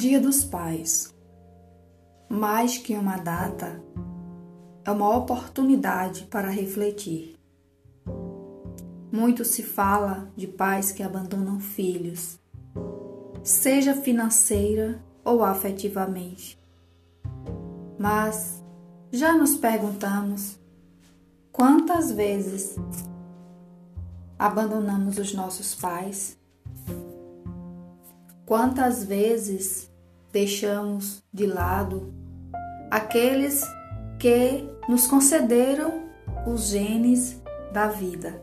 Dia dos Pais. Mais que uma data, é uma oportunidade para refletir. Muito se fala de pais que abandonam filhos, seja financeira ou afetivamente. Mas já nos perguntamos quantas vezes abandonamos os nossos pais? Quantas vezes deixamos de lado aqueles que nos concederam os genes da vida?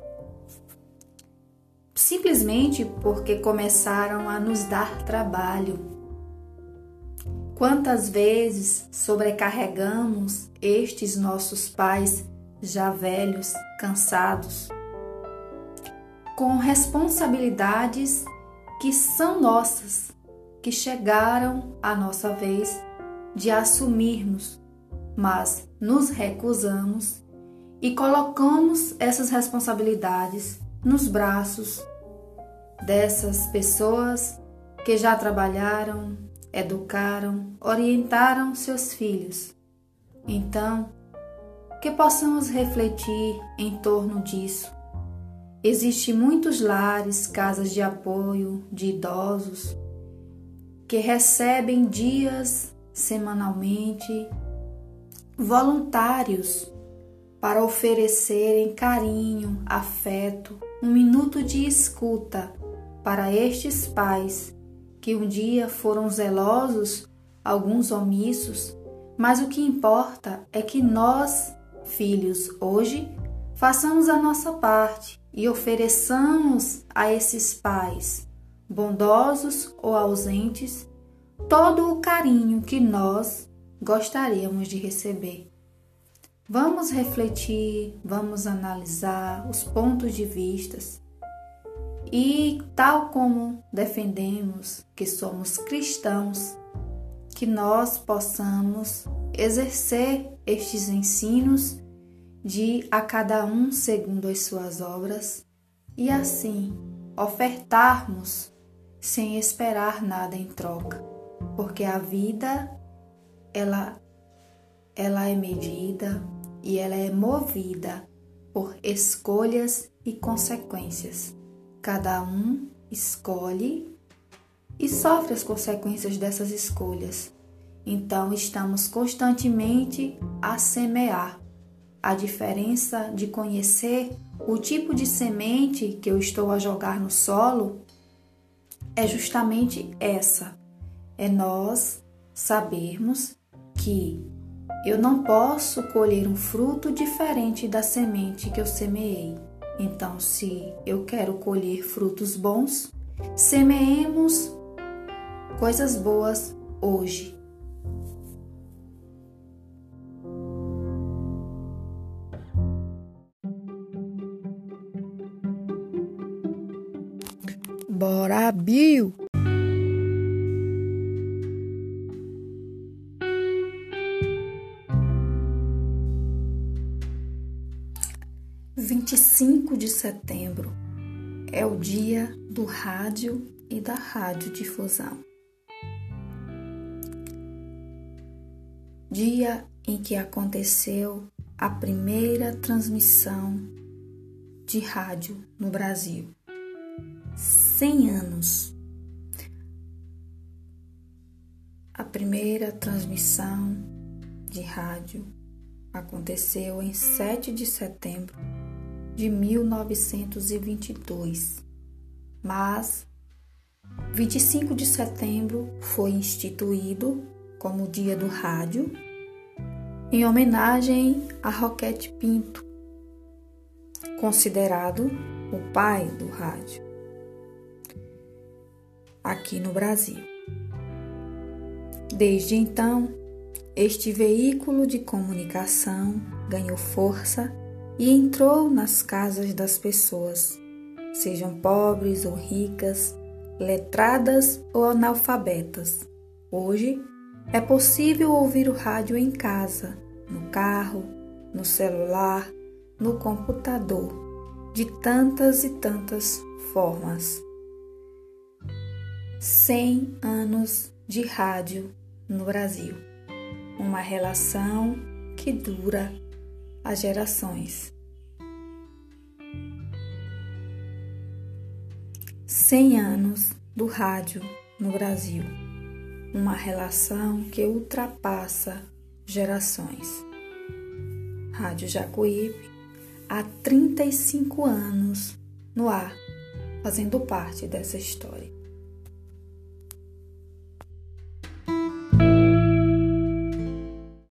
Simplesmente porque começaram a nos dar trabalho. Quantas vezes sobrecarregamos estes nossos pais já velhos, cansados, com responsabilidades que são nossas, que chegaram a nossa vez de assumirmos, mas nos recusamos e colocamos essas responsabilidades nos braços dessas pessoas que já trabalharam, educaram, orientaram seus filhos. Então, que possamos refletir em torno disso Existem muitos lares, casas de apoio de idosos que recebem dias semanalmente voluntários para oferecerem carinho, afeto, um minuto de escuta para estes pais que um dia foram zelosos, alguns omissos, mas o que importa é que nós, filhos, hoje façamos a nossa parte e ofereçamos a esses pais, bondosos ou ausentes, todo o carinho que nós gostaríamos de receber. Vamos refletir, vamos analisar os pontos de vistas e, tal como defendemos que somos cristãos, que nós possamos exercer estes ensinos de a cada um segundo as suas obras, e assim ofertarmos sem esperar nada em troca, porque a vida ela ela é medida e ela é movida por escolhas e consequências. Cada um escolhe e sofre as consequências dessas escolhas. Então estamos constantemente a semear a diferença de conhecer o tipo de semente que eu estou a jogar no solo é justamente essa: é nós sabermos que eu não posso colher um fruto diferente da semente que eu semeei. Então, se eu quero colher frutos bons, semeemos coisas boas hoje Bora, Bill! Vinte e cinco de setembro é o dia do rádio e da radiodifusão. Dia em que aconteceu a primeira transmissão de rádio no Brasil. 100 anos. A primeira transmissão de rádio aconteceu em 7 de setembro de 1922, mas 25 de setembro foi instituído como Dia do Rádio em homenagem a Roquete Pinto, considerado o pai do rádio aqui no Brasil. Desde então, este veículo de comunicação ganhou força e entrou nas casas das pessoas, sejam pobres ou ricas, letradas ou analfabetas. Hoje é possível ouvir o rádio em casa, no carro, no celular, no computador, de tantas e tantas formas. 100 anos de rádio no Brasil. Uma relação que dura as gerações. 100 anos do rádio no Brasil. Uma relação que ultrapassa gerações. Rádio Jacuípe há 35 anos no ar, fazendo parte dessa história.